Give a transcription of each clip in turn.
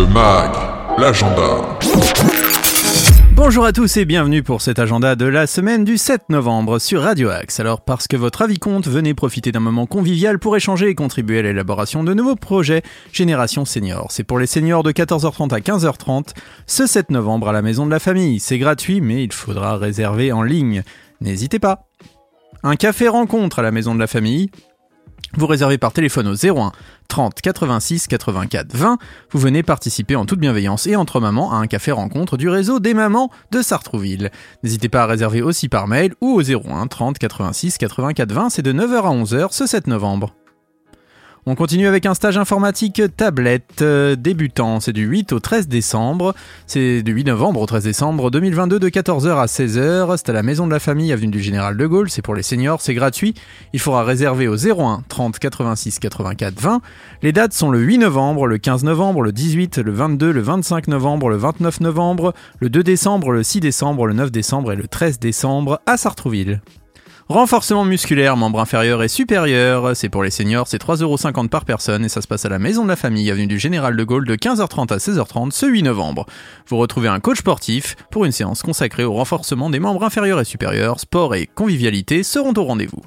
Le MAG, l'agenda. Bonjour à tous et bienvenue pour cet agenda de la semaine du 7 novembre sur Radio Axe. Alors parce que votre avis compte, venez profiter d'un moment convivial pour échanger et contribuer à l'élaboration de nouveaux projets Génération Senior. C'est pour les seniors de 14h30 à 15h30 ce 7 novembre à la Maison de la Famille. C'est gratuit mais il faudra réserver en ligne. N'hésitez pas. Un café rencontre à la Maison de la Famille. Vous réservez par téléphone au 01 30 86 84 20. Vous venez participer en toute bienveillance et entre mamans à un café rencontre du réseau des mamans de Sartrouville. N'hésitez pas à réserver aussi par mail ou au 01 30 86 84 20. C'est de 9h à 11h ce 7 novembre. On continue avec un stage informatique tablette euh, débutant. C'est du 8 au 13 décembre. C'est du 8 novembre au 13 décembre 2022 de 14h à 16h. C'est à la Maison de la Famille, avenue du Général de Gaulle. C'est pour les seniors, c'est gratuit. Il faudra réserver au 01 30 86 84 20. Les dates sont le 8 novembre, le 15 novembre, le 18, le 22, le 25 novembre, le 29 novembre, le 2 décembre, le 6 décembre, le 9 décembre et le 13 décembre à Sartrouville. Renforcement musculaire, membre inférieur et supérieur, c'est pour les seniors, c'est 3,50€ par personne et ça se passe à la Maison de la Famille, avenue du Général de Gaulle de 15h30 à 16h30 ce 8 novembre. Vous retrouvez un coach sportif pour une séance consacrée au renforcement des membres inférieurs et supérieurs, sport et convivialité seront au rendez-vous.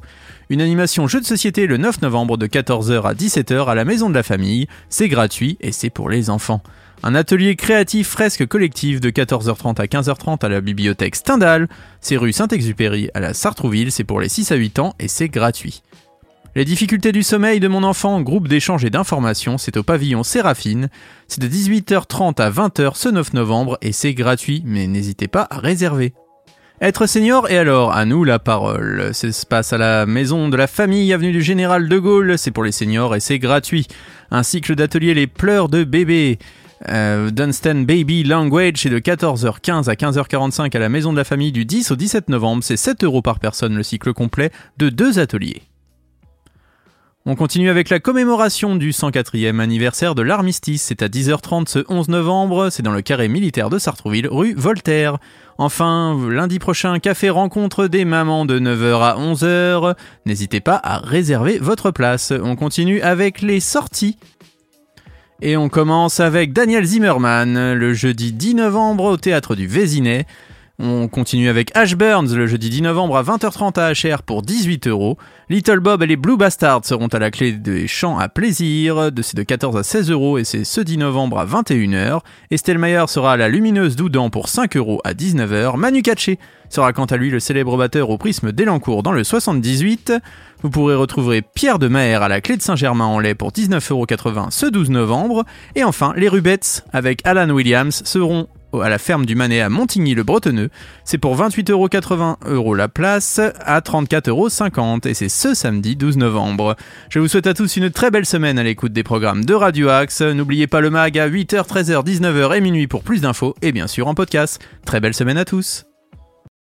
Une animation jeu de société le 9 novembre de 14h à 17h à la Maison de la Famille, c'est gratuit et c'est pour les enfants. Un atelier créatif fresque collective de 14h30 à 15h30 à la bibliothèque Stendhal. C'est rue Saint-Exupéry à la Sartrouville, c'est pour les 6 à 8 ans et c'est gratuit. Les difficultés du sommeil de mon enfant, groupe d'échange et d'information, c'est au pavillon Séraphine. C'est de 18h30 à 20h ce 9 novembre et c'est gratuit, mais n'hésitez pas à réserver. Être senior et alors, à nous la parole. Ça se passe à la maison de la famille, avenue du Général de Gaulle, c'est pour les seniors et c'est gratuit. Un cycle d'atelier Les pleurs de bébé. Euh, Dunstan Baby Language, c'est de 14h15 à 15h45 à la Maison de la Famille du 10 au 17 novembre. C'est 7 euros par personne le cycle complet de deux ateliers. On continue avec la commémoration du 104e anniversaire de l'armistice. C'est à 10h30 ce 11 novembre. C'est dans le carré militaire de Sartrouville, rue Voltaire. Enfin, lundi prochain, café rencontre des mamans de 9h à 11h. N'hésitez pas à réserver votre place. On continue avec les sorties et on commence avec Daniel Zimmerman le jeudi 10 novembre au théâtre du Vésinet. On continue avec Ash Burns le jeudi 10 novembre à 20h30 à HR pour 18 euros. Little Bob et les Blue Bastards seront à la clé des chants à plaisir, de c'est de 14 à 16 euros et c'est ce 10 novembre à 21h. Estelle Mayer sera à la lumineuse Doudan pour 5 euros à 19h. Manu Katché sera quant à lui le célèbre batteur au prisme d'Elancourt dans le 78. Vous pourrez retrouver Pierre de Maher à la clé de Saint-Germain-en-Laye pour 19,80€ ce 12 novembre. Et enfin, les Rubettes avec Alan Williams seront à la ferme du Manet à Montigny-le-Bretonneux. C'est pour 28,80€ euros la place à 34,50€ et c'est ce samedi 12 novembre. Je vous souhaite à tous une très belle semaine à l'écoute des programmes de Radio Axe. N'oubliez pas le mag à 8h, 13h, 19h et minuit pour plus d'infos et bien sûr en podcast. Très belle semaine à tous.